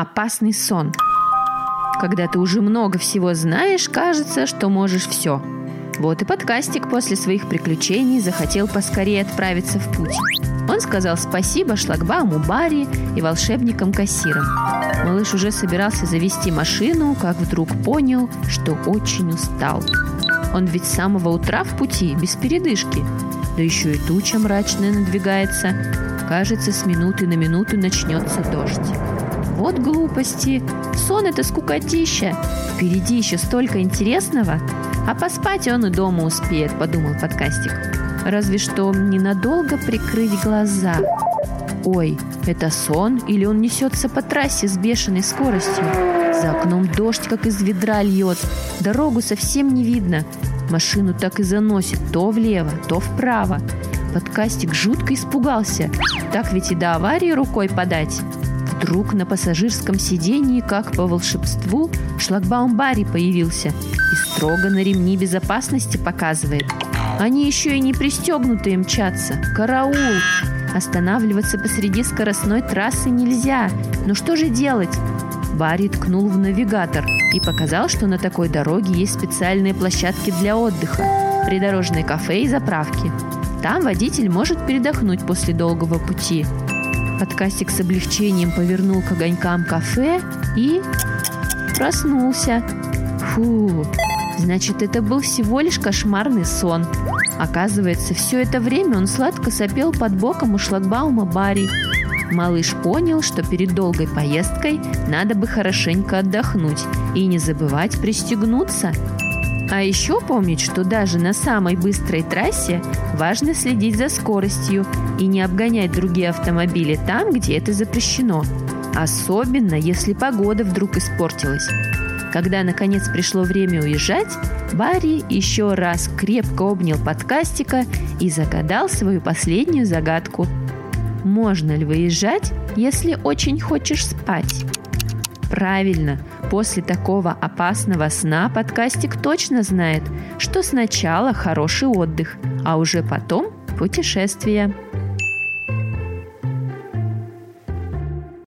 Опасный сон. Когда ты уже много всего знаешь, кажется, что можешь все. Вот и подкастик после своих приключений захотел поскорее отправиться в путь. Он сказал спасибо шлагбауму Барри и волшебникам-кассирам. Малыш уже собирался завести машину, как вдруг понял, что очень устал. Он ведь с самого утра в пути, без передышки. Да еще и туча мрачная надвигается. Кажется, с минуты на минуту начнется дождь. Вот глупости. Сон — это скукотища. Впереди еще столько интересного. А поспать он и дома успеет, подумал подкастик. Разве что ненадолго прикрыть глаза. Ой, это сон или он несется по трассе с бешеной скоростью? За окном дождь, как из ведра льет. Дорогу совсем не видно. Машину так и заносит то влево, то вправо. Подкастик жутко испугался. Так ведь и до аварии рукой подать. Вдруг на пассажирском сидении, как по волшебству, шлагбаум Барри появился и строго на ремни безопасности показывает. Они еще и не пристегнутые мчатся. Караул! Останавливаться посреди скоростной трассы нельзя. Но что же делать? Барри ткнул в навигатор и показал, что на такой дороге есть специальные площадки для отдыха, придорожные кафе и заправки. Там водитель может передохнуть после долгого пути. Подкастик с облегчением повернул к огонькам кафе и проснулся. Фу, значит, это был всего лишь кошмарный сон. Оказывается, все это время он сладко сопел под боком у шлагбаума Барри. Малыш понял, что перед долгой поездкой надо бы хорошенько отдохнуть и не забывать пристегнуться. А еще помнить, что даже на самой быстрой трассе важно следить за скоростью и не обгонять другие автомобили там, где это запрещено. Особенно, если погода вдруг испортилась. Когда наконец пришло время уезжать, Барри еще раз крепко обнял подкастика и загадал свою последнюю загадку – можно ли выезжать, если очень хочешь спать? Правильно, после такого опасного сна подкастик точно знает, что сначала хороший отдых, а уже потом путешествие.